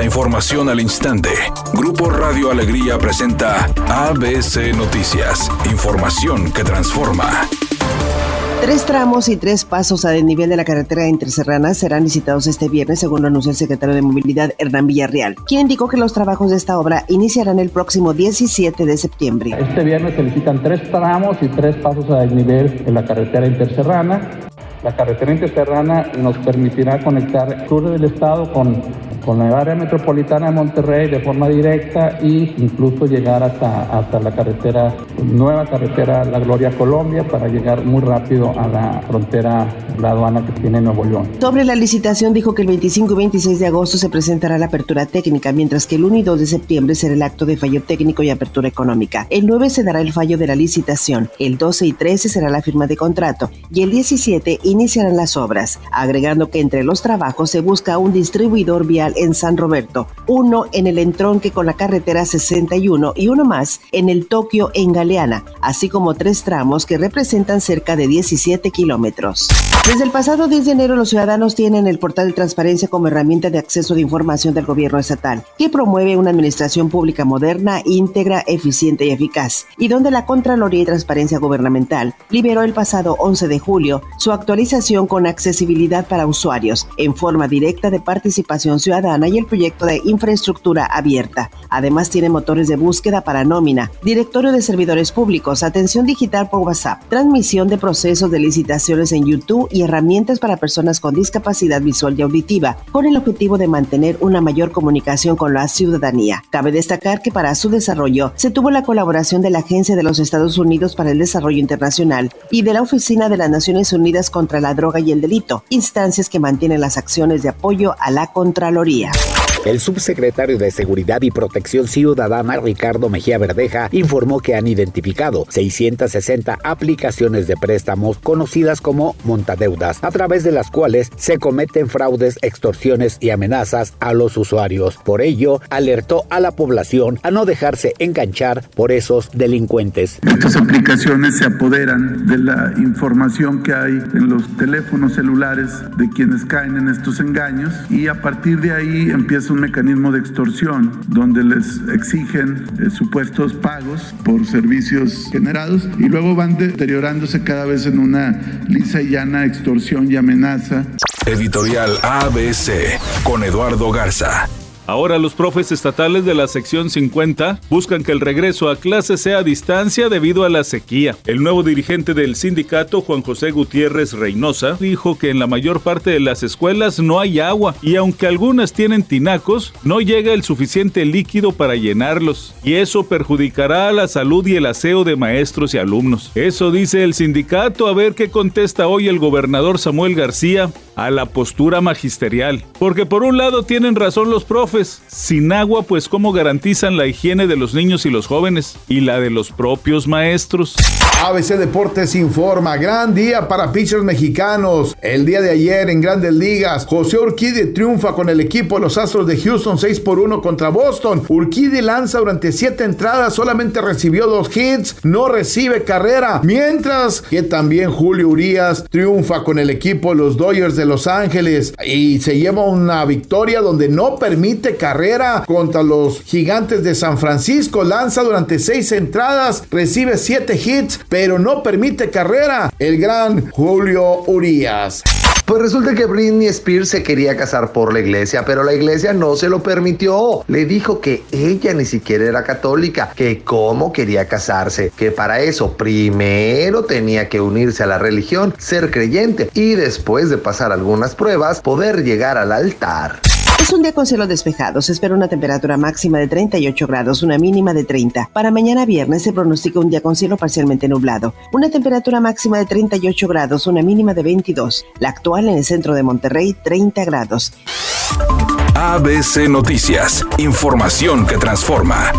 La información al instante. Grupo Radio Alegría presenta ABC Noticias. Información que transforma. Tres tramos y tres pasos a desnivel de la carretera interserrana serán licitados este viernes, según lo anunció el secretario de Movilidad, Hernán Villarreal, quien indicó que los trabajos de esta obra iniciarán el próximo 17 de septiembre. Este viernes se licitan tres tramos y tres pasos a desnivel de la carretera interserrana. La carretera interserrana nos permitirá conectar el sur del estado con con la área metropolitana de Monterrey de forma directa e incluso llegar hasta, hasta la carretera, nueva carretera La Gloria Colombia para llegar muy rápido a la frontera, la aduana que tiene Nuevo León. Sobre la licitación dijo que el 25 y 26 de agosto se presentará la apertura técnica, mientras que el 1 y 2 de septiembre será el acto de fallo técnico y apertura económica. El 9 se dará el fallo de la licitación, el 12 y 13 será la firma de contrato y el 17 iniciarán las obras, agregando que entre los trabajos se busca un distribuidor vial en San Roberto, uno en el entronque con la carretera 61 y uno más en el Tokio en Galeana, así como tres tramos que representan cerca de 17 kilómetros. Desde el pasado 10 de enero los ciudadanos tienen el portal de transparencia como herramienta de acceso de información del gobierno estatal, que promueve una administración pública moderna, íntegra, eficiente y eficaz, y donde la Contraloría y Transparencia Gubernamental liberó el pasado 11 de julio su actualización con accesibilidad para usuarios en forma directa de participación ciudadana y el proyecto de infraestructura abierta. Además tiene motores de búsqueda para nómina, directorio de servidores públicos, atención digital por WhatsApp, transmisión de procesos de licitaciones en YouTube y herramientas para personas con discapacidad visual y auditiva, con el objetivo de mantener una mayor comunicación con la ciudadanía. Cabe destacar que para su desarrollo se tuvo la colaboración de la Agencia de los Estados Unidos para el Desarrollo Internacional y de la Oficina de las Naciones Unidas contra la Droga y el Delito, instancias que mantienen las acciones de apoyo a la Contraloría. Consultoria. El subsecretario de Seguridad y Protección Ciudadana, Ricardo Mejía Verdeja, informó que han identificado 660 aplicaciones de préstamos conocidas como montadeudas, a través de las cuales se cometen fraudes, extorsiones y amenazas a los usuarios. Por ello, alertó a la población a no dejarse enganchar por esos delincuentes. Estas aplicaciones se apoderan de la información que hay en los teléfonos celulares de quienes caen en estos engaños y a partir de ahí ahí un mecanismo de extorsión donde les exigen eh, supuestos pagos por servicios generados y luego van deteriorándose cada vez en una lisa y llana extorsión y amenaza. Editorial ABC con Eduardo Garza. Ahora los profes estatales de la sección 50 buscan que el regreso a clase sea a distancia debido a la sequía. El nuevo dirigente del sindicato, Juan José Gutiérrez Reynosa, dijo que en la mayor parte de las escuelas no hay agua y aunque algunas tienen tinacos, no llega el suficiente líquido para llenarlos y eso perjudicará a la salud y el aseo de maestros y alumnos. Eso dice el sindicato, a ver qué contesta hoy el gobernador Samuel García a la postura magisterial. Porque por un lado tienen razón los profes, sin agua pues cómo garantizan la higiene de los niños y los jóvenes y la de los propios maestros. ABC Deportes informa, gran día para pitchers mexicanos. El día de ayer en Grandes Ligas, José Urquide triunfa con el equipo de los Astros de Houston 6 por 1 contra Boston. Urquide lanza durante 7 entradas, solamente recibió dos hits, no recibe carrera. Mientras que también Julio Urias triunfa con el equipo de los Dodgers de Los Ángeles y se lleva una victoria donde no permite carrera contra los Gigantes de San Francisco. Lanza durante 6 entradas, recibe 7 hits pero no permite carrera el gran Julio Urias. Pues resulta que Britney Spears se quería casar por la iglesia, pero la iglesia no se lo permitió. Le dijo que ella ni siquiera era católica, que cómo quería casarse, que para eso primero tenía que unirse a la religión, ser creyente y después de pasar algunas pruebas poder llegar al altar. Es un día con cielo despejado. Se espera una temperatura máxima de 38 grados, una mínima de 30. Para mañana viernes se pronostica un día con cielo parcialmente nublado. Una temperatura máxima de 38 grados, una mínima de 22. La actual en el centro de Monterrey, 30 grados. ABC Noticias. Información que transforma.